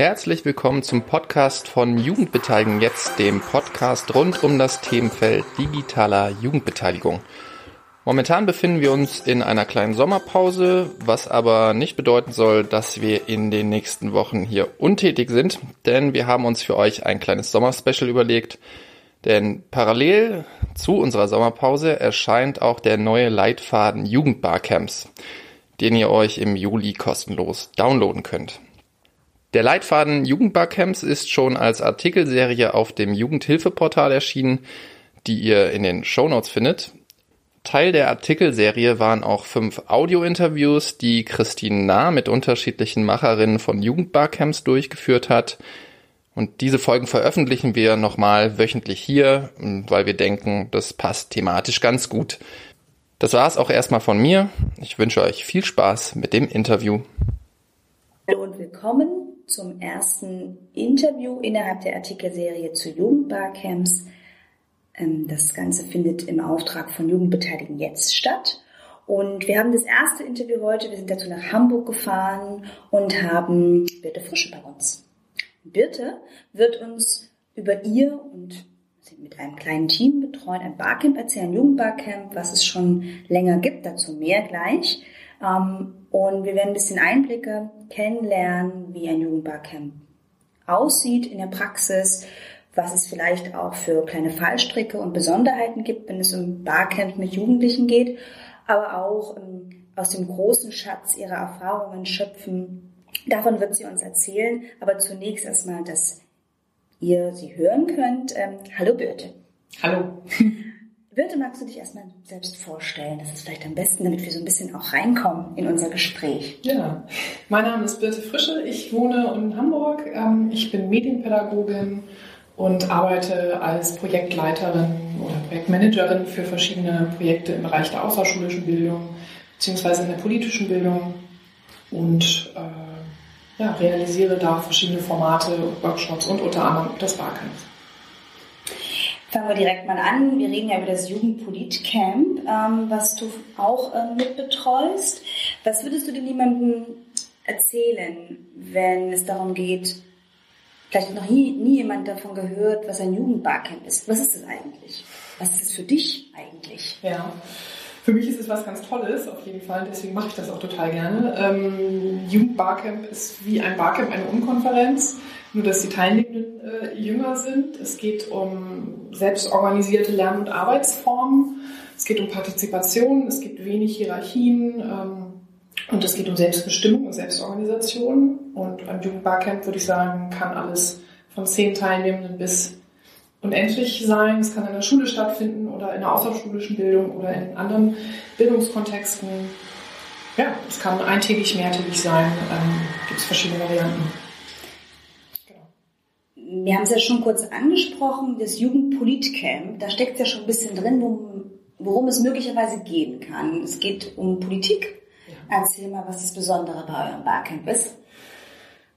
Herzlich willkommen zum Podcast von Jugendbeteiligung jetzt, dem Podcast rund um das Themenfeld digitaler Jugendbeteiligung. Momentan befinden wir uns in einer kleinen Sommerpause, was aber nicht bedeuten soll, dass wir in den nächsten Wochen hier untätig sind, denn wir haben uns für euch ein kleines Sommerspecial überlegt. Denn parallel zu unserer Sommerpause erscheint auch der neue Leitfaden Jugendbarcamps, den ihr euch im Juli kostenlos downloaden könnt. Der Leitfaden Jugendbarcamps ist schon als Artikelserie auf dem Jugendhilfeportal erschienen, die ihr in den Shownotes findet. Teil der Artikelserie waren auch fünf Audio-Interviews, die Christine Nah mit unterschiedlichen Macherinnen von Jugendbarcamps durchgeführt hat. Und diese Folgen veröffentlichen wir nochmal wöchentlich hier, weil wir denken, das passt thematisch ganz gut. Das war's auch erstmal von mir. Ich wünsche euch viel Spaß mit dem Interview. Hallo und willkommen zum ersten Interview innerhalb der Artikelserie zu Jugendbarcamps. Ähm, das Ganze findet im Auftrag von Jugendbeteiligen jetzt statt. Und wir haben das erste Interview heute. Wir sind dazu nach Hamburg gefahren und haben Birte Frische bei uns. Birte wird uns über ihr und sie mit einem kleinen Team betreuen, ein Barcamp erzählen, Jugendbarcamp, was es schon länger gibt, dazu mehr gleich. Ähm, und wir werden ein bisschen Einblicke kennenlernen, wie ein Jugendbarcamp aussieht in der Praxis, was es vielleicht auch für kleine Fallstricke und Besonderheiten gibt, wenn es um Barcamp mit Jugendlichen geht, aber auch ähm, aus dem großen Schatz ihrer Erfahrungen schöpfen. Davon wird sie uns erzählen, aber zunächst erstmal, dass ihr sie hören könnt. Ähm, hallo Birte. Hallo. Birte, magst du dich erstmal selbst vorstellen? Das ist vielleicht am besten, damit wir so ein bisschen auch reinkommen in unser Gespräch. Ja, mein Name ist Birte Frische. Ich wohne in Hamburg. Ähm, ich bin Medienpädagogin und arbeite als Projektleiterin oder Projektmanagerin für verschiedene Projekte im Bereich der außerschulischen Bildung beziehungsweise in der politischen Bildung und äh, ja, realisiere da verschiedene Formate, Workshops und unter anderem das Barcamp. Fangen wir direkt mal an. Wir reden ja über das Jugendpolit-Camp, ähm, was du auch äh, mitbetreust. Was würdest du denn jemandem erzählen, wenn es darum geht, vielleicht noch nie, nie jemand davon gehört, was ein Jugendbarcamp ist? Was ist das eigentlich? Was ist es für dich eigentlich? Ja. Für mich ist es was ganz Tolles, auf jeden Fall. Deswegen mache ich das auch total gerne. Ähm, Jugendbarcamp ist wie ein Barcamp, eine Unkonferenz nur dass die Teilnehmenden äh, jünger sind. Es geht um selbstorganisierte Lern- und Arbeitsformen. Es geht um Partizipation. Es gibt wenig Hierarchien. Ähm, und es geht um Selbstbestimmung und Selbstorganisation. Und beim Jugendbarcamp würde ich sagen, kann alles von zehn Teilnehmenden bis unendlich sein. Es kann in der Schule stattfinden oder in der außerschulischen Bildung oder in anderen Bildungskontexten. Ja, es kann eintägig, mehrtägig sein. Ähm, gibt es verschiedene Varianten wir haben es ja schon kurz angesprochen, das Jugendpolitcamp, da steckt ja schon ein bisschen drin, worum, worum es möglicherweise gehen kann. Es geht um Politik. Ja. Erzähl mal, was das Besondere bei eurem Barcamp ist.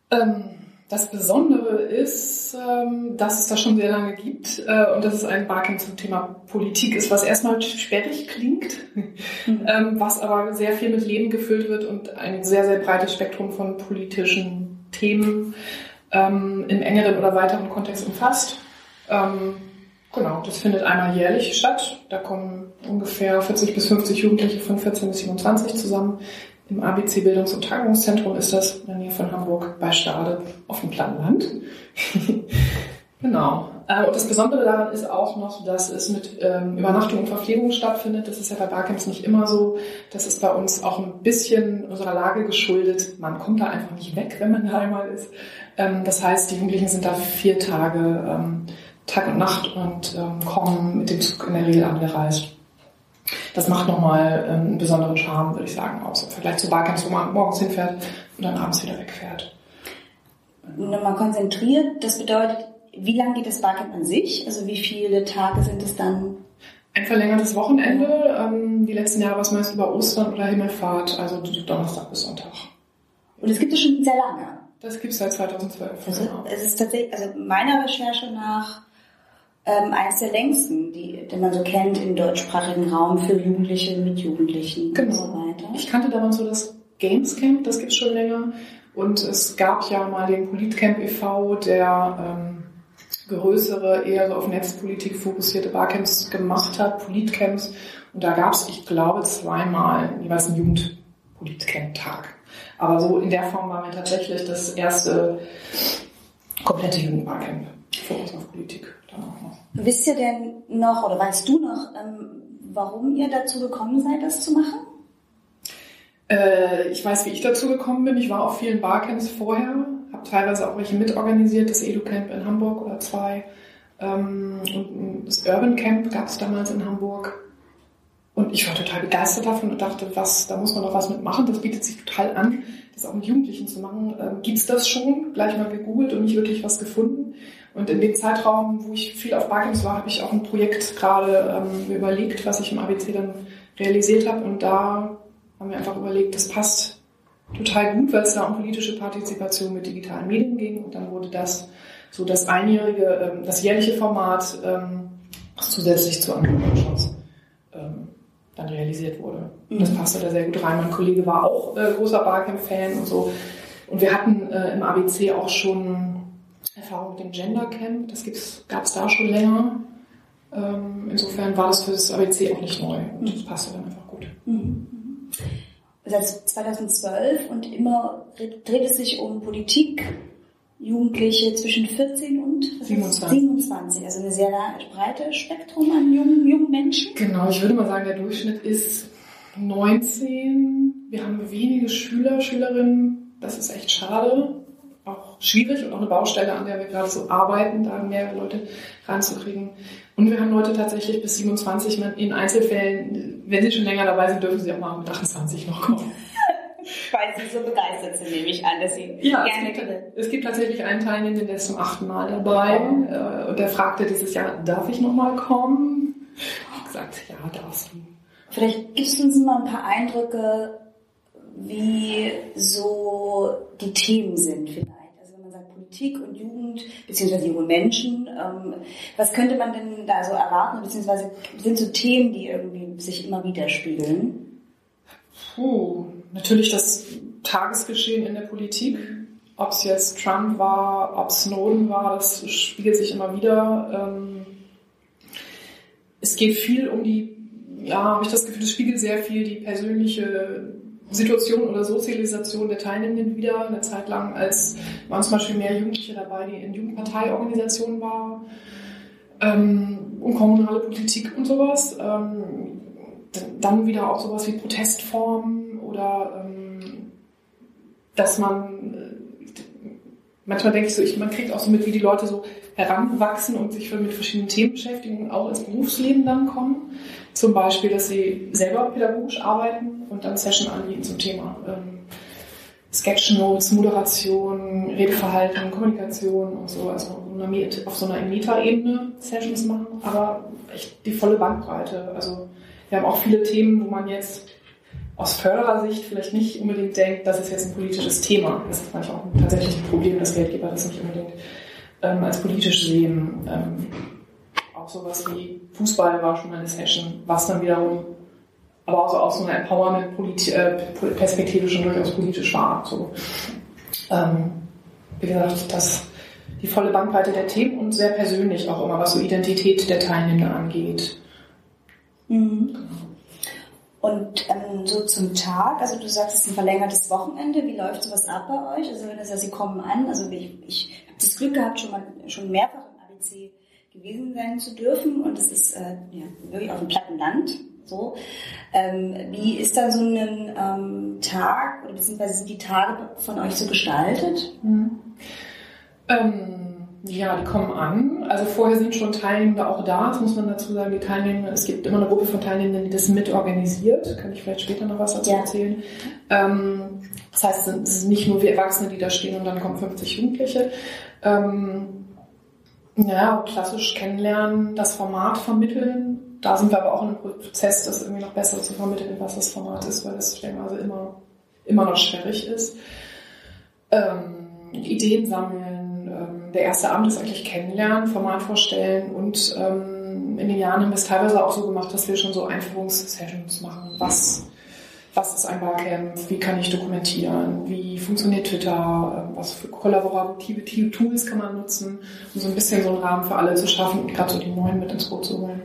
Ähm, das Besondere ist, ähm, dass es das schon sehr lange gibt äh, und dass es ein Barcamp zum Thema Politik ist, was erstmal sperrig klingt, mhm. ähm, was aber sehr viel mit Leben gefüllt wird und ein sehr, sehr breites Spektrum von politischen Themen ähm, im engeren oder weiteren Kontext umfasst. Genau, das findet einmal jährlich statt. Da kommen ungefähr 40 bis 50 Jugendliche von 14 bis 27 zusammen. Im ABC Bildungs- und Tagungszentrum ist das in der Nähe von Hamburg bei Stade auf dem platten Land. genau. Äh, und das Besondere daran ist auch noch, dass es mit ähm, Übernachtung und Verpflegung stattfindet. Das ist ja bei Barcamps nicht immer so. Das ist bei uns auch ein bisschen unserer Lage geschuldet. Man kommt da einfach nicht weg, wenn man da einmal ist. Ähm, das heißt, die Jugendlichen sind da vier Tage, ähm, Tag und Nacht und ähm, kommen mit dem Zug in der Regel angereist. Das macht nochmal ähm, einen besonderen Charme, würde ich sagen, aus im Vergleich zu Barcamps, wo man morgens hinfährt und dann abends wieder wegfährt. Nochmal konzentriert, das bedeutet, wie lang geht das Barcamp an sich? Also wie viele Tage sind es dann? Ein verlängertes Wochenende. Ähm, die letzten Jahre war es meist über Ostern oder Himmelfahrt, also Donnerstag bis Sonntag. Und es gibt es schon sehr lange. Das gibt es seit 2012. Also, genau. Es ist tatsächlich, also meiner Recherche nach, ähm, eines der längsten, die, den man so kennt im deutschsprachigen Raum für Jugendliche mit Jugendlichen genau. und so weiter. Ich kannte damals so das Games Camp, das gibt es schon länger. Und es gab ja mal den Politcamp e.V., der ähm, größere, eher so auf Netzpolitik fokussierte Barcamps gemacht hat, Politcamps. Und da gab es, ich glaube, zweimal jeweils einen Jugendpolitcamp-Tag. Aber so in der Form war mir tatsächlich das erste komplette Jugendbarcamp. Fokus auf Politik. Wisst ihr denn noch oder weißt du noch, ähm, warum ihr dazu gekommen seid, das zu machen? Äh, ich weiß, wie ich dazu gekommen bin. Ich war auf vielen Barcamps vorher, habe teilweise auch welche mitorganisiert, das EduCamp in Hamburg oder zwei. Ähm, und das Urban Camp gab es damals in Hamburg. Und ich war total begeistert davon und dachte, was, da muss man doch was mitmachen. Das bietet sich total an, das auch mit Jugendlichen zu machen. Ähm, gibt's das schon? Gleich mal gegoogelt und nicht wirklich was gefunden. Und in dem Zeitraum, wo ich viel auf Barcamps war, habe ich auch ein Projekt gerade ähm, überlegt, was ich im ABC dann realisiert habe. Und da haben wir einfach überlegt, das passt total gut, weil es da um politische Partizipation mit digitalen Medien ging. Und dann wurde das so das einjährige, ähm, das jährliche Format, ähm, was zusätzlich zu anderen Workshops ähm, dann realisiert wurde. Und das mhm. passte da sehr gut rein. Mein Kollege war auch äh, großer Barcamp-Fan und so. Und wir hatten äh, im ABC auch schon Erfahrung mit dem Gender Camp. Das gab es da schon länger. Ähm, insofern war das für das ABC auch nicht neu. Und das passte dann einfach gut. Mhm. Seit 2012 und immer dreht es sich um Politik, Jugendliche zwischen 14 und 27. 27. Also eine sehr breites Spektrum an jungen, jungen Menschen. Genau, ich würde mal sagen, der Durchschnitt ist 19. Wir haben wenige Schüler, Schülerinnen. Das ist echt schade. Schwierig und auch eine Baustelle, an der wir gerade so arbeiten, da mehr Leute reinzukriegen. Und wir haben Leute tatsächlich bis 27 in Einzelfällen, wenn sie schon länger dabei sind, dürfen sie auch mal mit 28 noch kommen. Weil sie so begeistert sind, nehme ich an, dass sie ja, gerne es gibt, es gibt tatsächlich einen Teilnehmer, der ist zum achten Mal dabei oh. und der fragte dieses Jahr, darf ich noch mal kommen? Ich habe gesagt, ja, darfst du. Vielleicht gibst du uns mal ein paar Eindrücke, wie so die Themen sind vielleicht. Also wenn man sagt Politik und Jugend, beziehungsweise junge Menschen, ähm, was könnte man denn da so erwarten, beziehungsweise sind so Themen, die irgendwie sich immer widerspiegeln? Puh, natürlich das Tagesgeschehen in der Politik. Ob es jetzt Trump war, ob Snowden war, das spiegelt sich immer wieder. Ähm, es geht viel um die, ja, habe ich das Gefühl, es spiegelt sehr viel die persönliche Situation oder Sozialisation der Teilnehmenden wieder. Eine Zeit lang, als waren zum Beispiel mehr Jugendliche dabei, die in Jugendparteiorganisationen waren ähm, und kommunale Politik und sowas. Ähm, dann wieder auch sowas wie Protestformen oder ähm, dass man äh, manchmal denke ich so, ich, man kriegt auch so mit, wie die Leute so heranwachsen und sich mit verschiedenen Themen beschäftigen und auch ins Berufsleben dann kommen. Zum Beispiel, dass sie selber pädagogisch arbeiten und dann Session anbieten zum Thema ähm, Sketchnotes, Moderation, Redeverhalten, Kommunikation und so, also auf so einer Meta-Ebene Sessions machen, aber echt die volle Bandbreite. Also wir haben auch viele Themen, wo man jetzt aus Förderersicht vielleicht nicht unbedingt denkt, das ist jetzt ein politisches Thema. Das ist manchmal auch tatsächlich ein Problem, dass Geldgeber das nicht unbedingt ähm, als politisch sehen. Ähm, auch sowas wie Fußball war schon eine Session, was dann wiederum aber auch so aus so einer Empowerment-Perspektive äh, schon durchaus politisch war. So. Ähm, wie gesagt, das, die volle Bandbreite der Themen und sehr persönlich auch immer, was so Identität der Teilnehmer angeht. Mhm. Und ähm, so zum Tag, also du sagst, es ist ein verlängertes Wochenende. Wie läuft sowas ab bei euch? Also wenn das ja, Sie kommen an, also ich, ich habe das Glück gehabt, schon mal schon mehrfach im ABC gewesen sein zu dürfen und es ist äh, ja, wirklich auf dem platten Land. So, ähm, wie ist dann so ein ähm, Tag oder beziehungsweise sind die Tage von euch so gestaltet? Mhm. Ähm ja, die kommen an. Also vorher sind schon Teilnehmende auch da. Das muss man dazu sagen. Die Teilnehmer, es gibt immer eine Gruppe von Teilnehmenden, die das mitorganisiert. Kann ich vielleicht später noch was dazu ja. erzählen. Ähm, das heißt, es sind nicht nur wir Erwachsene, die da stehen und dann kommen 50 Jugendliche. Ähm, ja, klassisch kennenlernen, das Format vermitteln. Da sind wir aber auch in einem Prozess, das irgendwie noch besser zu vermitteln, was das Format ist, weil das stellenweise immer, immer noch schwierig ist. Ähm, Ideen sammeln, ähm, der erste Abend ist eigentlich kennenlernen, Format vorstellen und ähm, in den Jahren haben wir es teilweise auch so gemacht, dass wir schon so Einführungssessions machen. Was, was ist ein Barcamp, wie kann ich dokumentieren, wie funktioniert Twitter, was für kollaborative Tools kann man nutzen, um so ein bisschen so einen Rahmen für alle zu schaffen und gerade so die Neuen mit ins Boot zu holen.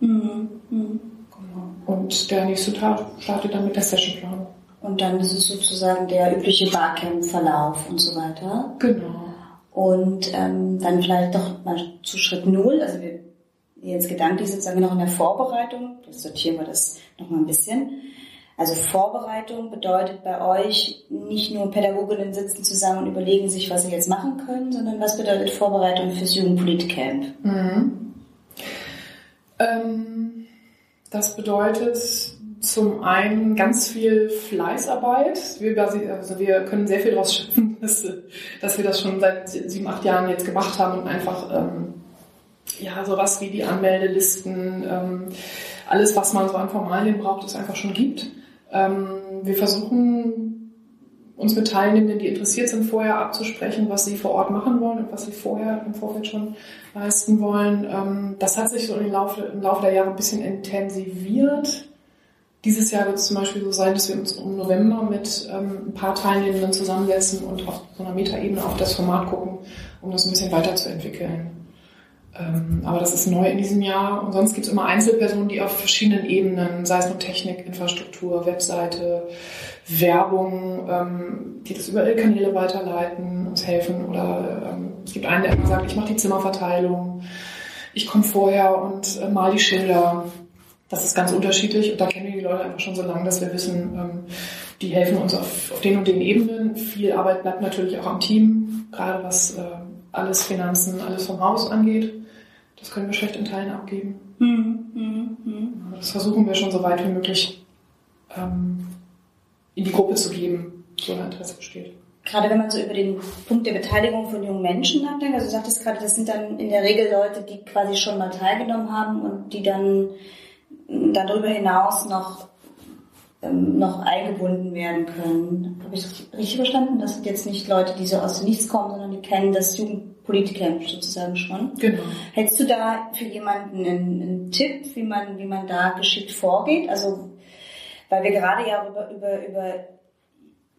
Mhm. Mhm. Genau. Und der nächste Tag startet dann mit der Sessionplanung. Und dann ist es sozusagen der übliche Barcamp-Verlauf und so weiter. Genau. Und ähm, dann vielleicht doch mal zu Schritt Null. Also wir jetzt gedanklich sozusagen noch in der Vorbereitung. Jetzt sortieren wir das nochmal ein bisschen. Also Vorbereitung bedeutet bei euch nicht nur Pädagoginnen sitzen zusammen und überlegen sich, was sie jetzt machen können, sondern was bedeutet Vorbereitung fürs Jugendpolitcamp? Mhm. Ähm, das bedeutet zum einen ganz viel Fleißarbeit. Wir, also wir können sehr viel daraus schöpfen, dass, dass, wir das schon seit sieben, acht Jahren jetzt gemacht haben und einfach ähm, ja sowas wie die Anmeldelisten, ähm, alles, was man so an Formalien braucht, es einfach schon gibt. Ähm, wir versuchen uns mit Teilnehmenden, die interessiert sind, vorher abzusprechen, was sie vor Ort machen wollen und was sie vorher im Vorfeld schon leisten wollen. Ähm, das hat sich so im Laufe, im Laufe der Jahre ein bisschen intensiviert. Dieses Jahr wird es zum Beispiel so sein, dass wir uns im November mit ähm, ein paar Teilnehmenden zusammensetzen und auf so einer Metaebene auf das Format gucken, um das ein bisschen weiterzuentwickeln. Ähm, aber das ist neu in diesem Jahr. Und sonst gibt es immer Einzelpersonen, die auf verschiedenen Ebenen, sei es nur Technik, Infrastruktur, Webseite, Werbung, ähm, die das über Kanäle weiterleiten, uns helfen. Oder ähm, es gibt einen, der immer sagt, ich mache die Zimmerverteilung, ich komme vorher und äh, mal die Schilder. Das ist ganz unterschiedlich und da kennen wir die Leute einfach schon so lange, dass wir wissen, ähm, die helfen uns auf, auf den und den Ebenen. Viel Arbeit bleibt natürlich auch am Team, gerade was äh, alles Finanzen, alles vom Haus angeht. Das können wir schlecht in Teilen abgeben. Mhm. Mhm. Das versuchen wir schon so weit wie möglich ähm, in die Gruppe zu geben, so ein Interesse besteht. Gerade wenn man so über den Punkt der Beteiligung von jungen Menschen nachdenkt, also du sagtest gerade, das sind dann in der Regel Leute, die quasi schon mal teilgenommen haben und die dann darüber hinaus noch ähm, noch eingebunden werden können. Habe ich das richtig verstanden? Das sind jetzt nicht Leute, die so aus dem Nichts kommen, sondern die kennen das Jugendpolitcamp sozusagen schon. Genau. Hättest du da für jemanden einen, einen, Tipp, wie man, wie man da geschickt vorgeht? Also, weil wir gerade ja über, über, über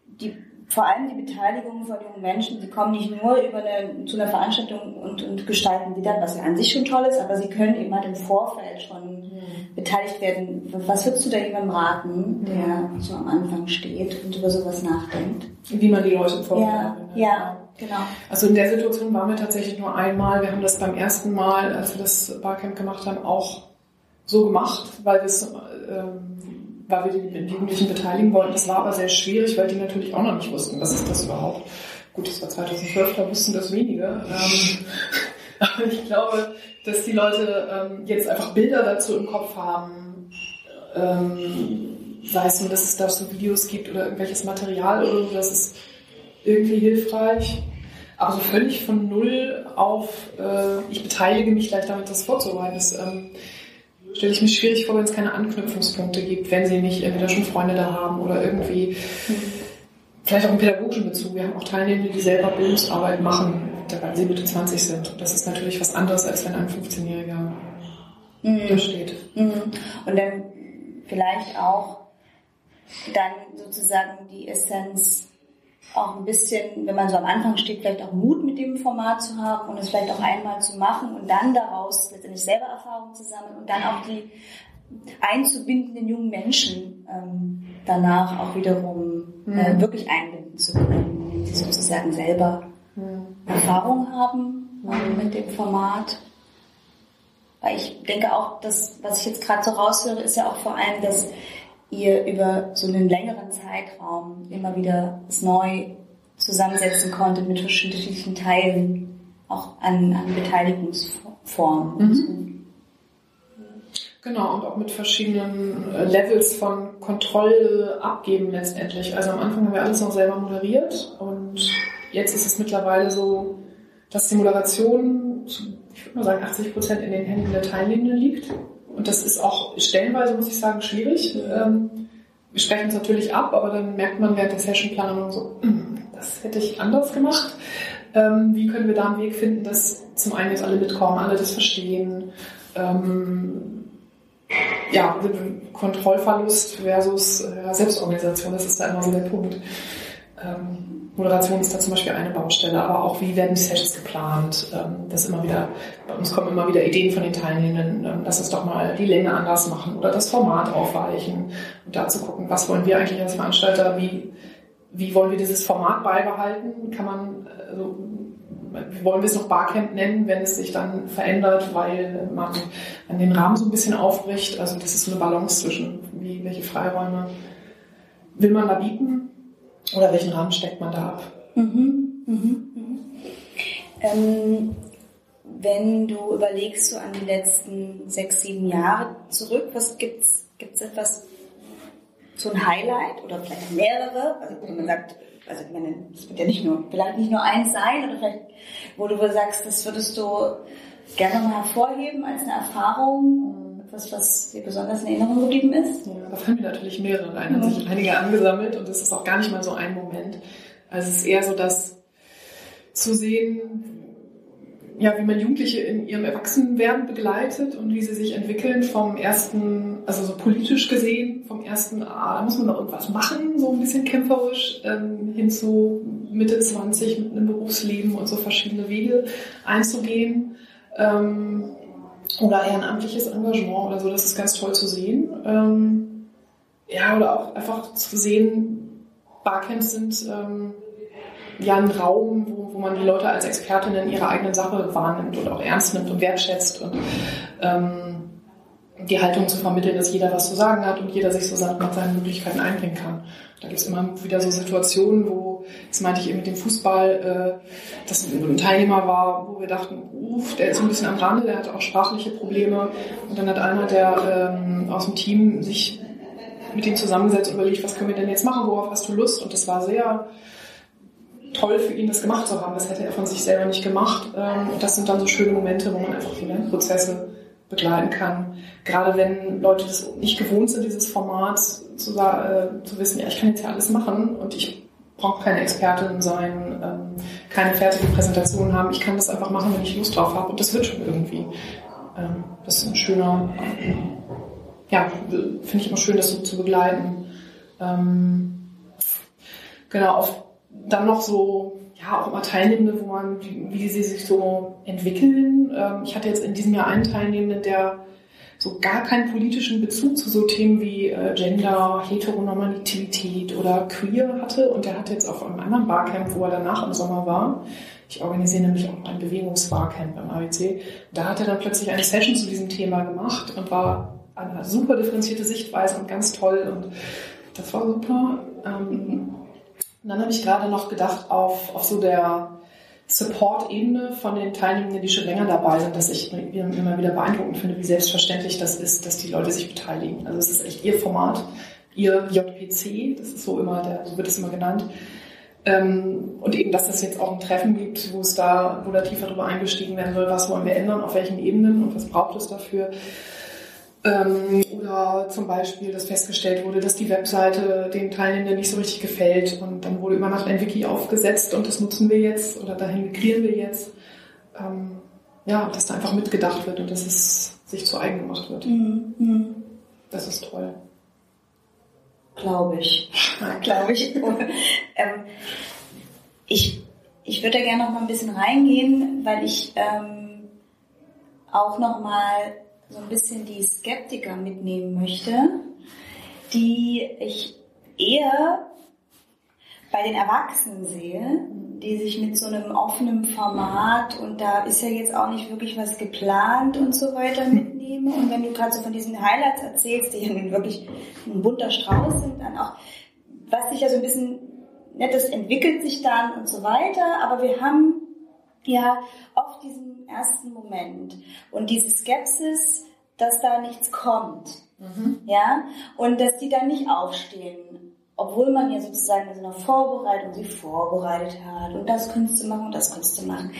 die vor allem die Beteiligung von jungen Menschen, sie kommen nicht nur über eine, zu einer Veranstaltung und, und gestalten die dann, was ja an sich schon toll ist, aber sie können eben halt im Vorfeld schon mhm. beteiligt werden. Was würdest du da jemandem raten, der mhm. so am Anfang steht und über sowas nachdenkt? Wie man die Leute im Vorfeld ja, ja, genau. Also in der Situation waren wir tatsächlich nur einmal. Wir haben das beim ersten Mal, als wir das Barcamp gemacht haben, auch so gemacht, weil wir es ähm, weil wir die Jugendlichen beteiligen wollten. Das war aber sehr schwierig, weil die natürlich auch noch nicht wussten, was ist das überhaupt. Gut, das war 2012, da wussten das wenige. Ähm, aber ich glaube, dass die Leute ähm, jetzt einfach Bilder dazu im Kopf haben. Ähm, sei es nur, dass es da so Videos gibt oder irgendwelches Material oder so, das ist irgendwie hilfreich. Aber so völlig von Null auf, äh, ich beteilige mich gleich damit, das vorzubereiten, ist, ähm, stelle ich mir schwierig vor, wenn es keine Anknüpfungspunkte gibt, wenn sie nicht entweder schon Freunde da haben oder irgendwie vielleicht auch einen pädagogischen Bezug. Wir haben auch Teilnehmer, die selber Bildungsarbeit machen, weil sie Mitte 20 sind. Und das ist natürlich was anderes, als wenn ein 15-Jähriger mhm. da steht. Mhm. Und dann vielleicht auch dann sozusagen die Essenz auch ein bisschen, wenn man so am Anfang steht, vielleicht auch Mut mit dem Format zu haben und es vielleicht auch einmal zu machen und dann daraus letztendlich selber Erfahrungen zu sammeln und dann auch die einzubindenden jungen Menschen ähm, danach auch wiederum äh, mhm. wirklich einbinden zu können, wenn sie sozusagen selber mhm. Erfahrung haben ähm, mit dem Format. Weil ich denke auch, dass, was ich jetzt gerade so raushöre, ist ja auch vor allem, dass ihr über so einen längeren Zeitraum immer wieder es neu zusammensetzen konntet mit verschiedenen Teilen, auch an, an Beteiligungsformen. Mhm. Genau, und auch mit verschiedenen äh, Levels von Kontrolle abgeben letztendlich. Also am Anfang haben wir alles noch selber moderiert und jetzt ist es mittlerweile so, dass die Moderation, ich würde mal sagen, 80 Prozent in den Händen der Teilnehmenden liegt und das ist auch stellenweise, muss ich sagen, schwierig. Ähm, wir sprechen es natürlich ab, aber dann merkt man während der Sessionplanung so, hm, das hätte ich anders gemacht. Ähm, wie können wir da einen Weg finden, dass zum einen jetzt alle mitkommen, alle das verstehen, ähm, ja, Kontrollverlust versus äh, Selbstorganisation, das ist da immer so der Punkt. Moderation ist da zum Beispiel eine Baustelle, aber auch wie werden die Sessions geplant. Ähm, das immer wieder, bei uns kommen immer wieder Ideen von den Teilnehmenden, ähm, lass uns doch mal die Länge anders machen oder das Format aufweichen und da zu gucken, was wollen wir eigentlich als Veranstalter, wie, wie wollen wir dieses Format beibehalten? Kann man, also, wollen wir es noch Barcamp nennen, wenn es sich dann verändert, weil man an den Rahmen so ein bisschen aufbricht? Also das ist so eine Balance zwischen, wie, welche Freiräume will man da bieten oder welchen Rahmen steckt man da ab? Mhm, mhm, mhm. Ähm, wenn du überlegst so an die letzten sechs, sieben Jahre zurück, was gibt's, gibt's etwas, so ein Highlight oder vielleicht mehrere, also wenn man sagt, also ich meine, es wird ja nicht nur, vielleicht nicht nur eins sein, oder vielleicht, wo du sagst, das würdest du gerne mal hervorheben als eine Erfahrung, etwas, was dir besonders in Erinnerung geblieben ist? Ja, da fallen mir natürlich mehrere rein, haben sich einige angesammelt und das ist auch gar nicht mal so ein Moment. Also es ist eher so, dass zu sehen, ja, wie man Jugendliche in ihrem Erwachsenenwerden begleitet und wie sie sich entwickeln vom ersten, also so politisch gesehen, vom ersten, ah, da muss man noch irgendwas machen, so ein bisschen kämpferisch, ähm, hin zu Mitte 20 mit einem Berufsleben und so verschiedene Wege einzugehen. Ähm, oder ehrenamtliches Engagement oder so, das ist ganz toll zu sehen. Ähm, ja, oder auch einfach zu sehen, Barcamps sind ähm, ja ein Raum, wo, wo man die Leute als Expertinnen in ihrer eigenen Sache wahrnimmt und auch ernst nimmt und wertschätzt und ähm, die Haltung zu vermitteln, dass jeder was zu sagen hat und jeder sich so mit seinen Möglichkeiten einbringen kann. Da gibt es immer wieder so Situationen, wo, das meinte ich eben mit dem Fußball, äh, dass ein Teilnehmer war, wo wir dachten, uff, der ist ein bisschen am Rande, der hatte auch sprachliche Probleme. Und dann hat einer, der ähm, aus dem Team sich mit ihm zusammengesetzt und überlegt, was können wir denn jetzt machen, worauf hast du Lust? Und das war sehr toll für ihn, das gemacht zu haben. Das hätte er von sich selber nicht gemacht. Ähm, und das sind dann so schöne Momente, wo man einfach so Lernprozesse begleiten kann. Gerade wenn Leute das nicht gewohnt sind, dieses Format zu, äh, zu wissen, ja, ich kann jetzt ja alles machen und ich brauche keine Expertin sein, ähm, keine fertige Präsentation haben. Ich kann das einfach machen, wenn ich Lust drauf habe und das wird schon irgendwie. Ähm, das ist ein schöner, ja, finde ich immer schön, das so zu begleiten. genau, auf dann noch so, ja, auch immer Teilnehmende, wo man, wie, wie sie sich so entwickeln. Ähm, ich hatte jetzt in diesem Jahr einen Teilnehmenden, der so gar keinen politischen Bezug zu so Themen wie äh, Gender, Heteronormalität oder Queer hatte. Und der hatte jetzt auf einem anderen Barcamp, wo er danach im Sommer war. Ich organisiere nämlich auch ein Bewegungsbarcamp beim ABC. Da hat er dann plötzlich eine Session zu diesem Thema gemacht und war eine super differenzierte Sichtweise und ganz toll. Und das war super. Ähm, und dann habe ich gerade noch gedacht auf, auf so der Support-Ebene von den Teilnehmenden, die schon länger dabei sind, dass ich immer wieder beeindruckend finde, wie selbstverständlich das ist, dass die Leute sich beteiligen. Also es ist echt ihr Format, ihr JPC, das ist so immer, der, so wird es immer genannt. Ähm, und eben, dass es jetzt auch ein Treffen gibt, wo es da, wo da tiefer darüber eingestiegen werden soll, was wollen wir ändern, auf welchen Ebenen und was braucht es dafür. Ähm, oder zum Beispiel, dass festgestellt wurde, dass die Webseite den Teilnehmenden nicht so richtig gefällt und dann wurde über Nacht ein Wiki aufgesetzt und das nutzen wir jetzt oder dahin migrieren wir jetzt. Ähm, ja, dass da einfach mitgedacht wird und dass es sich zu eigen gemacht wird. Mhm. mhm. Das ist toll. Glaube ich. Glaube ich. ähm, ich. Ich würde da gerne noch mal ein bisschen reingehen, weil ich ähm, auch noch mal so ein bisschen die Skeptiker mitnehmen möchte, die ich eher bei den Erwachsenen sehe, die sich mit so einem offenen Format und da ist ja jetzt auch nicht wirklich was geplant und so weiter mitnehme. Und wenn du gerade so von diesen Highlights erzählst, die ja nun wirklich ein bunter Strauß sind, dann auch, was sich ja so ein bisschen, ne, das entwickelt sich dann und so weiter, aber wir haben ja oft diesen ersten Moment und diese Skepsis, dass da nichts kommt. Mhm. Ja, und dass die dann nicht aufstehen, obwohl man ja sozusagen in so einer Vorbereitung sie vorbereitet hat und das könntest du machen und das könntest du machen.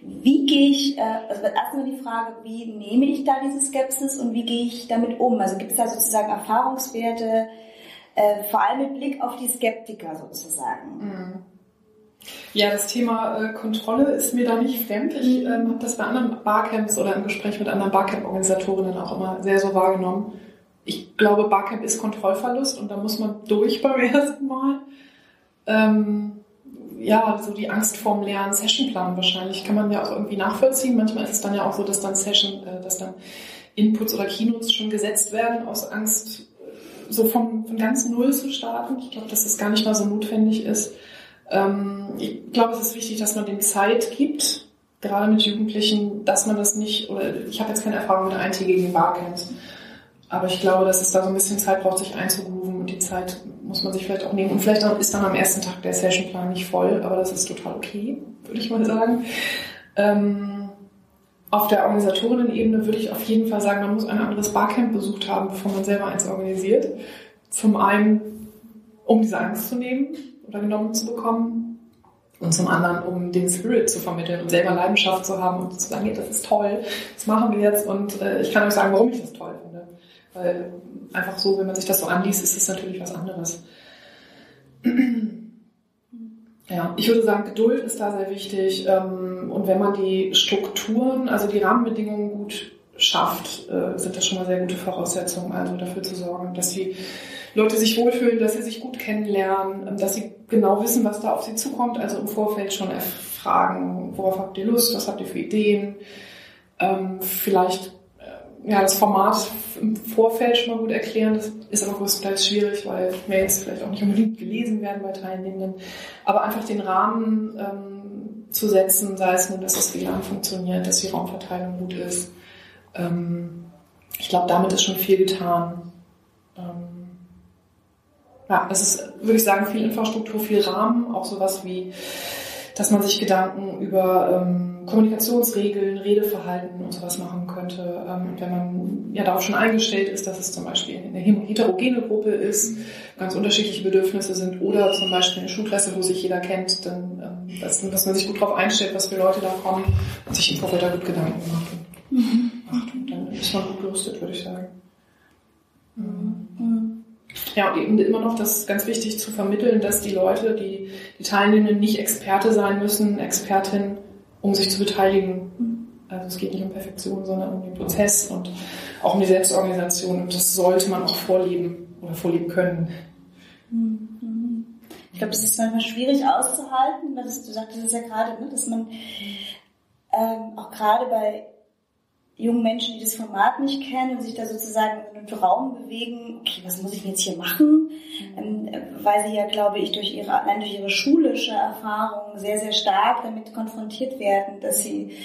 Wie gehe ich, äh, also erstmal die Frage, wie nehme ich da diese Skepsis und wie gehe ich damit um? Also gibt es da sozusagen Erfahrungswerte, äh, vor allem mit Blick auf die Skeptiker sozusagen? Mhm. Ja, das Thema äh, Kontrolle ist mir da nicht fremd. Ich ähm, habe das bei anderen Barcamps oder im Gespräch mit anderen Barcamp-Organisatorinnen auch immer sehr so wahrgenommen. ich glaube, Barcamp ist Kontrollverlust und da muss man durch beim ersten Mal. Ähm, ja, so die Angst vorm leeren Sessionplan wahrscheinlich kann man ja auch irgendwie nachvollziehen. Manchmal ist es dann ja auch so, dass dann Session, äh, dass dann Inputs oder Keynotes schon gesetzt werden aus Angst, äh, so von, von ganz Null zu starten. Ich glaube, dass das gar nicht mal so notwendig ist. Ähm, ich glaube, es ist wichtig, dass man dem Zeit gibt, gerade mit Jugendlichen, dass man das nicht, oder ich habe jetzt keine Erfahrung mit eintägigen Barcamps, aber ich glaube, dass es da so ein bisschen Zeit braucht, sich einzugrooven und die Zeit muss man sich vielleicht auch nehmen. Und vielleicht ist dann am ersten Tag der Sessionplan nicht voll, aber das ist total okay, würde ich mal sagen. Ähm, auf der Organisatorinnen-Ebene würde ich auf jeden Fall sagen, man muss ein anderes Barcamp besucht haben, bevor man selber eins organisiert. Zum einen, um diese Angst zu nehmen oder genommen zu bekommen. Und zum anderen, um den Spirit zu vermitteln und selber Leidenschaft zu haben und zu sagen, hey, das ist toll, das machen wir jetzt. Und äh, ich kann euch sagen, warum ich das toll finde. Weil einfach so, wenn man sich das so anliest, ist es natürlich was anderes. Ja, ich würde sagen, Geduld ist da sehr wichtig. Ähm, und wenn man die Strukturen, also die Rahmenbedingungen gut schafft, äh, sind das schon mal sehr gute Voraussetzungen, also dafür zu sorgen, dass die Leute sich wohlfühlen, dass sie sich gut kennenlernen, ähm, dass sie genau wissen, was da auf sie zukommt, also im Vorfeld schon fragen, worauf habt ihr Lust, was habt ihr für Ideen, ähm, vielleicht ja, das Format im Vorfeld schon mal gut erklären. Das ist aber größtenteils schwierig, weil Mails vielleicht auch nicht unbedingt gelesen werden bei Teilnehmenden. Aber einfach den Rahmen ähm, zu setzen, sei es nun, dass das WLAN funktioniert, dass die Raumverteilung gut ist. Ähm, ich glaube, damit ist schon viel getan. Ähm, ja, es ist, würde ich sagen, viel Infrastruktur, viel Rahmen, auch sowas wie, dass man sich Gedanken über ähm, Kommunikationsregeln, Redeverhalten und sowas machen könnte. Ähm, wenn man ja darauf schon eingestellt ist, dass es zum Beispiel eine heterogene Gruppe ist, ganz unterschiedliche Bedürfnisse sind oder zum Beispiel eine Schulklasse, wo sich jeder kennt, dann ähm, dass, dass man sich gut darauf einstellt, was für Leute da kommen und sich im Vorfeld da gut Gedanken macht. Und, mhm. macht und dann ist man gut gerüstet, würde ich sagen. Mhm. Ja, und eben immer noch das ganz wichtig zu vermitteln, dass die Leute, die, die Teilnehmenden nicht Experte sein müssen, Expertin um sich zu beteiligen. Also es geht nicht um Perfektion, sondern um den Prozess und auch um die Selbstorganisation. Und das sollte man auch vorleben oder vorleben können. Ich glaube, das ist manchmal schwierig auszuhalten, weil das, du sagtest es ja gerade, ne, dass man ähm, auch gerade bei jungen Menschen, die das Format nicht kennen und sich da sozusagen in einem Raum bewegen, okay, was muss ich jetzt hier machen? Mhm. Ähm, weil sie ja, glaube ich, durch ihre, allein durch ihre schulische Erfahrung sehr, sehr stark damit konfrontiert werden, dass sie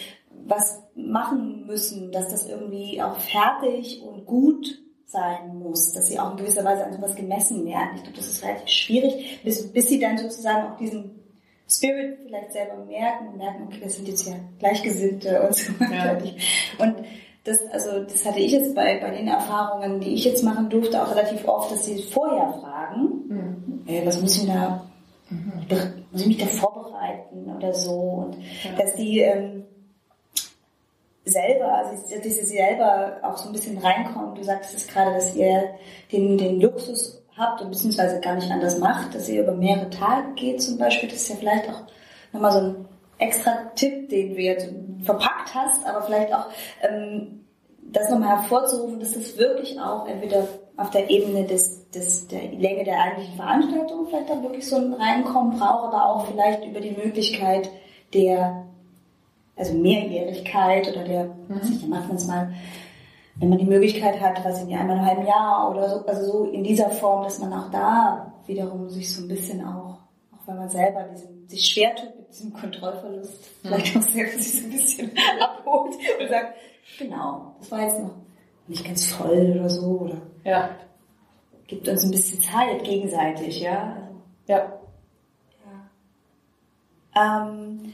was machen müssen, dass das irgendwie auch fertig und gut sein muss, dass sie auch in gewisser Weise an sowas gemessen werden. Ich glaube, das ist relativ schwierig, bis, bis sie dann sozusagen auch diesen Spirit vielleicht selber merken und merken, okay, das sind jetzt ja Gleichgesinnte und so weiter. Ja. Und das, also, das hatte ich jetzt bei, bei den Erfahrungen, die ich jetzt machen durfte, auch relativ oft, dass sie vorher fragen, mhm. äh, was muss ich da, mhm. muss ich mich da vorbereiten oder so. Und ja. dass die ähm, selber, also dass sie selber auch so ein bisschen reinkommen. Du sagst es gerade, dass ihr den, den Luxus habt und beziehungsweise gar nicht anders macht, dass ihr über mehrere Tage geht zum Beispiel, das ist ja vielleicht auch nochmal so ein extra Tipp, den du jetzt verpackt hast, aber vielleicht auch ähm, das nochmal hervorzurufen, dass das wirklich auch entweder auf der Ebene des, des, der Länge der eigentlichen Veranstaltung vielleicht dann wirklich so ein Reinkommen braucht, aber auch vielleicht über die Möglichkeit der, also Mehrjährigkeit oder der, mhm. nicht, dann macht man es mal wenn man die Möglichkeit hat, was in einmal einem halben Jahr oder so, also so in dieser Form, dass man auch da wiederum sich so ein bisschen auch, auch wenn man selber diesen, sich schwer tut mit diesem Kontrollverlust, mhm. vielleicht auch selber sich so ein bisschen abholt und sagt, genau, das war jetzt noch nicht ganz voll oder so, oder ja. gibt uns ein bisschen Zeit gegenseitig, ja. Ja. ja. Ähm,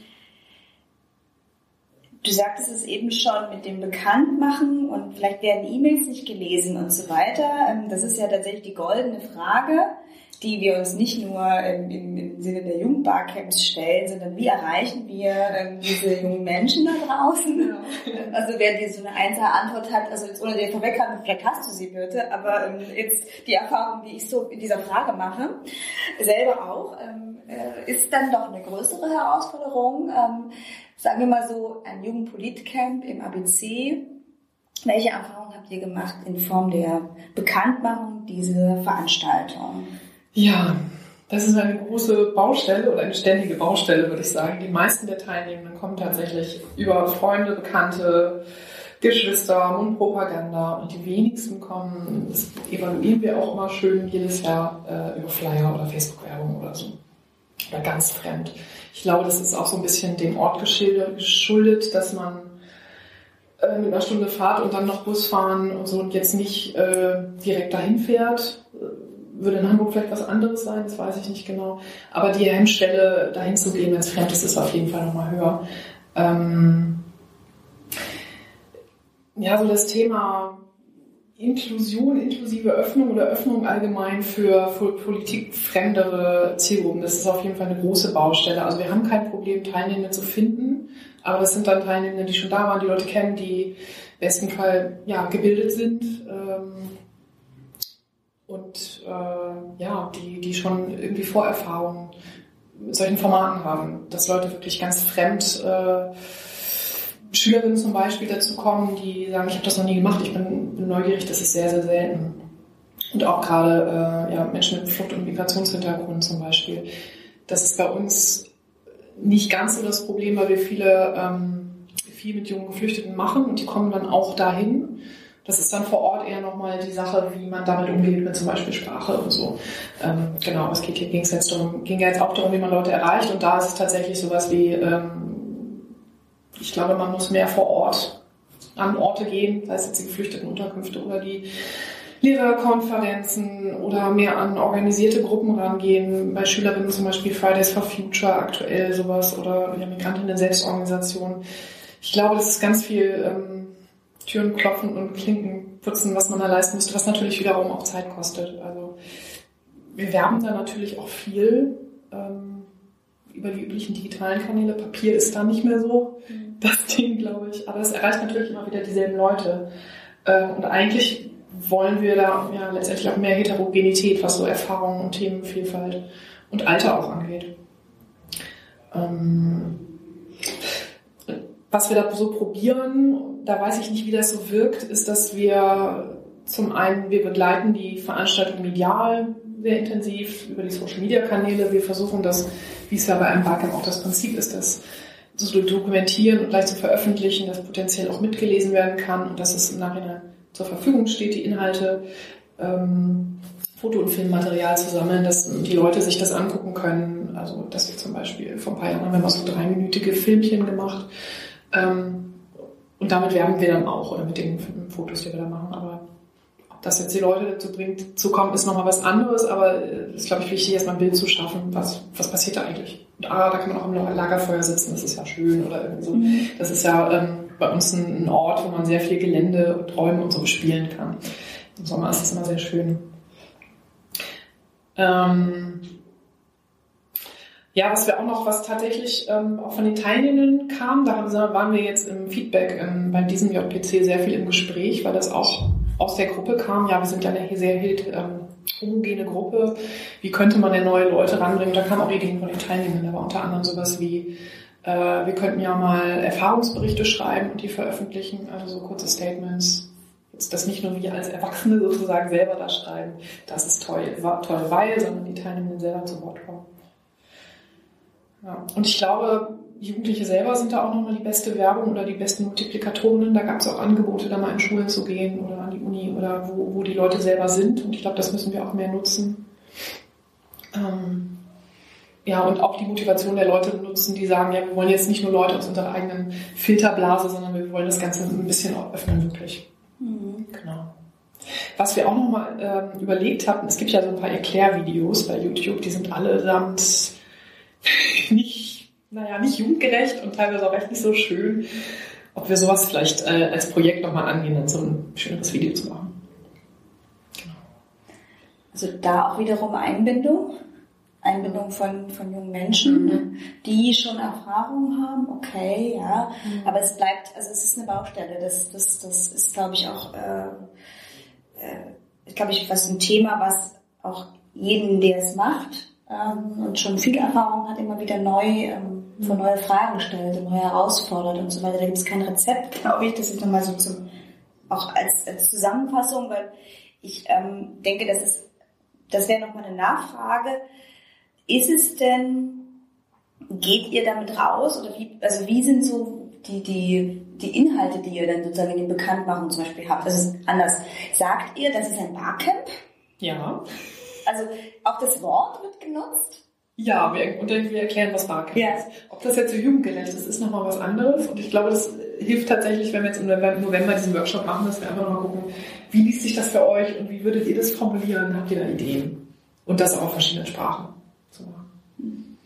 Du sagtest es eben schon mit dem Bekanntmachen und vielleicht werden E-Mails nicht gelesen und so weiter. Ähm, das ist ja tatsächlich die goldene Frage, die wir uns nicht nur im, im Sinne der Jugendbarcamps stellen, sondern wie erreichen wir ähm, diese jungen Menschen da draußen? Ja. Also wer dir so eine einzelne Antwort hat, also jetzt ohne dir vorweghaben, vielleicht hast du sie bitte, aber ähm, jetzt die Erfahrung, die ich so in dieser Frage mache, selber auch, äh, ist dann doch eine größere Herausforderung sagen wir mal so, ein Jugendpolitcamp im ABC Welche Erfahrungen habt ihr gemacht in Form der Bekanntmachung dieser Veranstaltung? Ja, das ist eine große Baustelle oder eine ständige Baustelle, würde ich sagen. Die meisten der Teilnehmenden kommen tatsächlich über Freunde, Bekannte, Geschwister, Mundpropaganda und die wenigsten kommen, das evaluieren wir auch immer schön jedes Jahr äh, über Flyer oder Facebook-Werbung oder so. Oder ganz fremd. Ich glaube, das ist auch so ein bisschen dem Ort geschuldet, dass man äh, mit einer Stunde Fahrt und dann noch Bus fahren und so und jetzt nicht äh, direkt dahin fährt. Würde in Hamburg vielleicht was anderes sein, das weiß ich nicht genau. Aber die Hemmschwelle, dahin zu gehen, wenn es fremd ist, ist auf jeden Fall nochmal höher. Ähm ja, so das Thema Inklusion, inklusive Öffnung oder Öffnung allgemein für, politikfremdere Zielgruppen, das ist auf jeden Fall eine große Baustelle. Also wir haben kein Problem, Teilnehmende zu finden, aber das sind dann Teilnehmende, die schon da waren, die Leute kennen, die im besten Fall ja, gebildet sind ähm, und äh, ja, die, die schon irgendwie Vorerfahrungen mit solchen Formaten haben, dass Leute wirklich ganz fremd äh, Schülerinnen zum Beispiel dazu kommen, die sagen, ich habe das noch nie gemacht, ich bin, bin, neugierig, das ist sehr, sehr selten. Und auch gerade äh, ja, Menschen mit Flucht- und Migrationshintergrund zum Beispiel. Das ist bei uns nicht ganz so das Problem, weil wir viele ähm, viel mit jungen Geflüchteten machen und die kommen dann auch dahin. Das ist dann vor Ort eher nochmal die Sache, wie man damit umgeht mit zum Beispiel Sprache und so. Ähm, genau, es ging, jetzt darum, ging jetzt auch darum, wie man Leute erreicht und da ist es tatsächlich sowas wie ähm, ich glaube, man muss mehr vor Ort an Orte gehen, sei es jetzt die Geflüchtetenunterkünfte oder die Lehrerkonferenzen oder mehr an organisierte Gruppen rangehen. Bei Schülerinnen zum Beispiel Fridays for Future aktuell sowas oder ja, Migrantinnen Selbstorganisation. Ich glaube, das ist ganz viel ähm, Türen klopfen und Klinken putzen, was man da leisten müsste, was natürlich wiederum auch Zeit kostet. Also wir werben da natürlich auch viel. Ähm, über die üblichen digitalen Kanäle. Papier ist da nicht mehr so mhm. das Ding, glaube ich. Aber es erreicht natürlich immer wieder dieselben Leute. Ähm, und eigentlich wollen wir da ja letztendlich auch mehr Heterogenität, was so Erfahrungen und Themenvielfalt und Alter auch angeht. Ähm, was wir da so probieren, da weiß ich nicht, wie das so wirkt, ist, dass wir zum einen, wir begleiten die Veranstaltung medial sehr intensiv über die Social Media Kanäle. Wir versuchen das wie es ja bei einem Barcamp auch das Prinzip ist, das zu dokumentieren und gleich zu veröffentlichen, dass potenziell auch mitgelesen werden kann und dass es im Nachhinein zur Verfügung steht, die Inhalte, ähm, Foto- und Filmmaterial zu sammeln, dass die Leute sich das angucken können. Also, dass wir zum Beispiel vor ein paar Jahren haben wir mal so dreiminütige Filmchen gemacht. Ähm, und damit werben wir dann auch, oder mit den Fotos, die wir da machen. Aber das jetzt die Leute dazu bringt, zu kommen, ist nochmal was anderes, aber es äh, ist, glaube ich, wichtig, erstmal ein Bild zu schaffen, was, was passiert da eigentlich. Und ah, da kann man auch im Lagerfeuer sitzen, das ist ja schön oder irgendwie so. Mhm. Das ist ja ähm, bei uns ein, ein, Ort, wo man sehr viel Gelände und Räume und so bespielen kann. Im Sommer ist das immer sehr schön. Ähm, ja, was wir auch noch, was tatsächlich ähm, auch von den Teilnehmenden kam, da waren wir jetzt im Feedback ähm, bei diesem JPC sehr viel im Gespräch, weil das auch aus der Gruppe kam, ja, wir sind ja eine sehr ähm, homogene Gruppe, wie könnte man denn neue Leute ranbringen? Da kamen auch Ideen von den Teilnehmenden, aber unter anderem sowas wie, äh, wir könnten ja mal Erfahrungsberichte schreiben und die veröffentlichen, also so kurze Statements. Jetzt das nicht nur wir als Erwachsene sozusagen selber da schreiben, das ist toll, toll weil, sondern die Teilnehmenden selber zu Wort kommen. Ja. Und ich glaube, Jugendliche selber sind da auch nochmal die beste Werbung oder die besten Multiplikatorinnen. Da gab es auch Angebote, da mal in Schulen zu gehen oder an die Uni oder wo, wo die Leute selber sind. Und ich glaube, das müssen wir auch mehr nutzen. Ähm, ja, und auch die Motivation der Leute nutzen, die sagen, ja, wir wollen jetzt nicht nur Leute aus unserer eigenen Filterblase, sondern wir wollen das Ganze ein bisschen öffnen, wirklich. Mhm. Genau. Was wir auch nochmal ähm, überlegt hatten, es gibt ja so ein paar Erklärvideos bei YouTube, die sind allesamt nicht naja, nicht jugendgerecht und teilweise auch echt nicht so schön, ob wir sowas vielleicht äh, als Projekt nochmal angehen, dann so ein schöneres Video zu machen. Genau. Also da auch wiederum Einbindung. Einbindung von, von jungen Menschen, mhm. die schon Erfahrung haben, okay, ja. Mhm. Aber es bleibt, also es ist eine Baustelle. Das, das, das ist, glaube ich, auch, äh, äh, glaube ich, was ein Thema, was auch jeden, der es macht ähm, und schon viel Erfahrung hat, immer wieder neu ähm, vor neue Fragen stellt und neu herausfordert und so weiter. Da gibt es kein Rezept, glaube ich. Das ist nochmal so zum auch als, als Zusammenfassung, weil ich ähm, denke, das ist, das wäre nochmal eine Nachfrage. Ist es denn, geht ihr damit raus oder wie, also wie sind so die, die, die Inhalte, die ihr dann sozusagen in den Bekanntmachungen zum Beispiel habt? Das ist anders. Sagt ihr, das ist ein Barcamp? Ja. Also auch das Wort wird genutzt? Ja, wir, und wir erklären, was Barcamp Ja. ist. Ob das jetzt so jugendgerecht ist, ist nochmal was anderes. Und ich glaube, das hilft tatsächlich, wenn wir jetzt im November diesen Workshop machen, dass wir einfach nochmal gucken, wie liest sich das für euch und wie würdet ihr das formulieren? Habt ihr da Ideen? Und das auch auf verschiedenen Sprachen zu machen.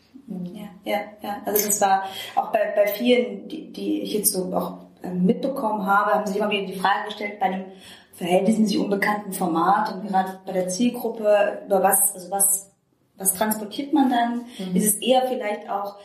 Ja, ja, ja. Also das war auch bei, bei vielen, die, die ich jetzt so auch ähm, mitbekommen habe, haben sich immer wieder die Frage gestellt, bei einem verhältnismäßig unbekannten Format und gerade bei der Zielgruppe, über was, also was, was transportiert man dann? Mhm. Ist es eher vielleicht auch,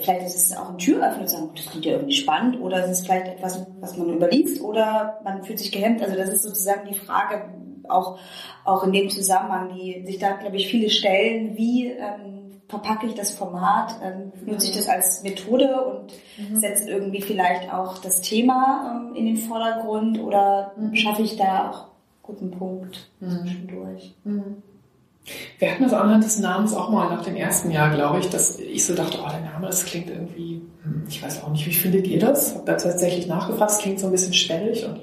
vielleicht ist es auch ein Türöffner sagen, das klingt ja irgendwie spannend, oder ist es vielleicht etwas, was man überliest, oder man fühlt sich gehemmt. Also das ist sozusagen die Frage, auch, auch in dem Zusammenhang, die sich da, glaube ich, viele stellen, wie ähm, verpacke ich das Format, ähm, nutze ich das als Methode und setze irgendwie vielleicht auch das Thema ähm, in den Vordergrund oder schaffe ich da auch guten Punkt zwischendurch. Wir hatten das anhand des Namens auch mal nach dem ersten Jahr, glaube ich, dass ich so dachte, oh, der Name, das klingt irgendwie, hm, ich weiß auch nicht, wie findet ihr das? Hab da tatsächlich nachgefragt, es klingt so ein bisschen schwellig und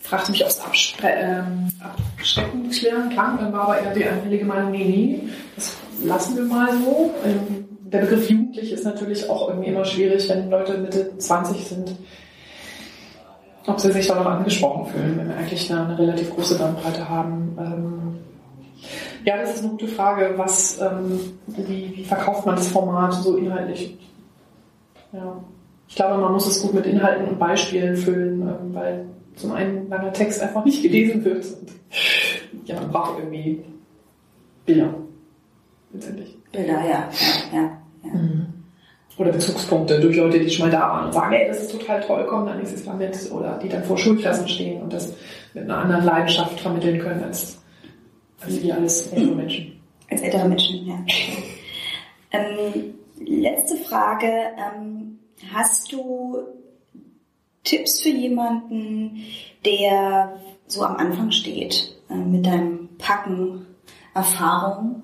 fragte mich, ob es ähm, abschreckend klären klang. Dann war aber eher die einhellige Meinung, nee, nee, das lassen wir mal so. Ähm, der Begriff Jugendlich ist natürlich auch irgendwie immer schwierig, wenn Leute Mitte 20 sind, ob sie sich da noch angesprochen fühlen, wenn wir eigentlich eine, eine relativ große Bandbreite haben. Ähm, ja, das ist eine gute Frage. Was, ähm, wie, wie verkauft man das Format so inhaltlich? Ja. Ich glaube, man muss es gut mit Inhalten und Beispielen füllen, weil zum einen langer Text einfach nicht gelesen wird. Und, ja, man braucht irgendwie Bilder. Letztendlich. Bilder, ja, ja, ja. ja. Oder Bezugspunkte durch Leute, die schon mal da waren und sagen, ey, das ist total toll, komm dann nächstes Mal mit. Oder die dann vor Schulklassen stehen und das mit einer anderen Leidenschaft vermitteln können als, als wir alles ältere Menschen. Als ältere Menschen, ja. Ähm, letzte Frage. Ähm, hast du Tipps für jemanden, der so am Anfang steht, äh, mit deinem Packen Erfahrung?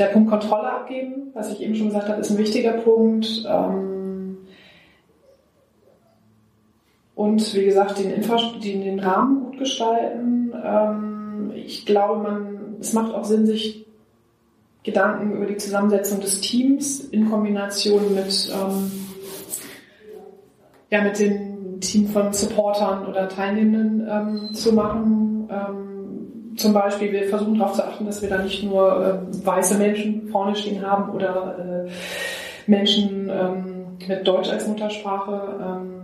Der Punkt Kontrolle abgeben, was ich eben schon gesagt habe, ist ein wichtiger Punkt. Ähm, Und wie gesagt, den, den, den Rahmen gut gestalten. Ähm, Ich glaube, man, es macht auch Sinn, sich Gedanken über die Zusammensetzung des Teams in Kombination mit, ähm, ja, mit dem Team von Supportern oder Teilnehmenden zu machen. Zum Beispiel, wir versuchen darauf zu achten, dass wir da nicht nur ähm, weiße Menschen vorne stehen haben oder äh, Menschen ähm, mit Deutsch als Muttersprache. Ähm,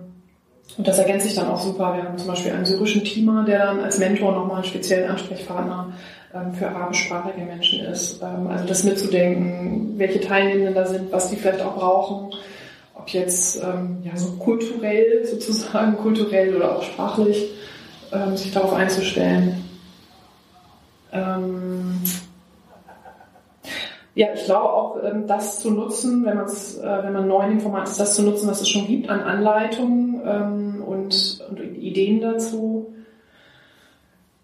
und das ergänzt sich dann auch super. Wir haben zum Beispiel einen syrischen Teamer, der dann als Mentor nochmal einen speziellen Ansprechpartner ähm, für arabischsprachige Menschen ist. Ähm, also das mitzudenken, welche Teilnehmenden da sind, was die vielleicht auch brauchen. Ob jetzt ähm, ja, so kulturell sozusagen, kulturell oder auch sprachlich, ähm, sich darauf einzustellen. Ähm, ja, ich glaube auch, ähm, das zu nutzen, wenn, man's, äh, wenn man neu in dem Format ist, das zu nutzen, was es schon gibt an Anleitungen ähm, und, und Ideen dazu,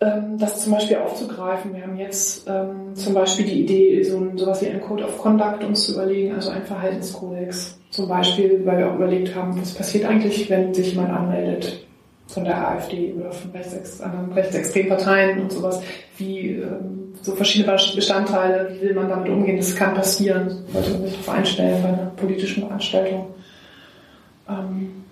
ähm, das zum Beispiel aufzugreifen. Wir haben jetzt ähm, zum Beispiel die Idee, so ein, sowas wie ein Code of Conduct uns zu überlegen, also ein Verhaltenskodex. Zum Beispiel, weil wir auch überlegt haben, was passiert eigentlich, wenn sich jemand anmeldet von der AfD oder von Rechtsex anderen rechtsextremen Parteien und sowas, wie ähm, so verschiedene Bestandteile, wie will man damit umgehen, das kann passieren, sollte man sich darauf einstellen bei einer politischen Veranstaltung. Ähm,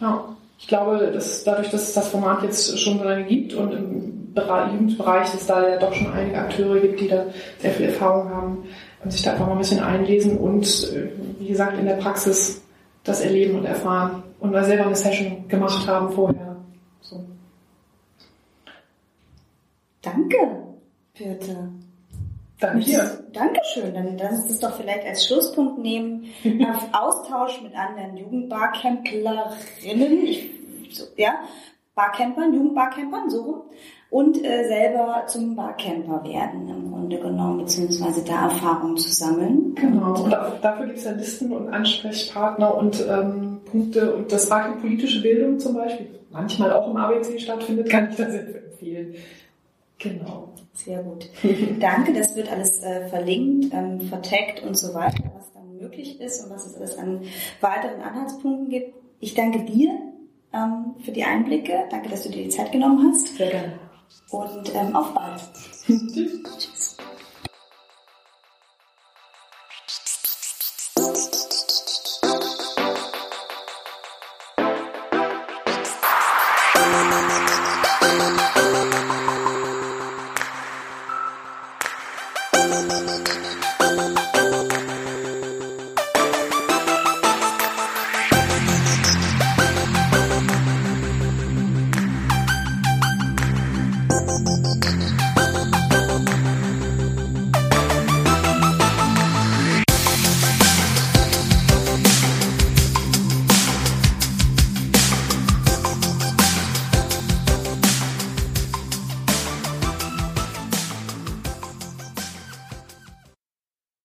ja, ich glaube, dass dadurch, dass es das Format jetzt schon so lange gibt und im Bereich, Jugendbereich es da ja doch schon einige Akteure gibt, die da sehr viel Erfahrung haben und sich da einfach mal ein bisschen einlesen und, äh, wie gesagt, in der Praxis das erleben und erfahren und mal selber eine Session gemacht haben vorher. So. Danke, Birte. Danke dir. Dankeschön. Dann lass uns das doch vielleicht als Schlusspunkt nehmen. Auf Austausch mit anderen Jugendbarcamplerinnen, so, ja, Barcampern, Jugendbarcampern, so rum. Und äh, selber zum Barcamper werden, im Grunde genommen, beziehungsweise da Erfahrungen zu sammeln. Genau. Und, Und da- dafür gibt es ja Listen und Ansprechpartner und ähm, Punkte und das Barcamp politische Bildung zum Beispiel, manchmal auch im ABC stattfindet, kann ich das empfehlen. Genau. Sehr gut. Danke, das wird alles äh, verlinkt, ähm, vertagt und so weiter, was dann möglich ist und was es alles an weiteren Anhaltspunkten gibt. Ich danke dir ähm, für die Einblicke. Danke, dass du dir die Zeit genommen hast. Sehr gerne. Und ähm, auf bald. Tschüss.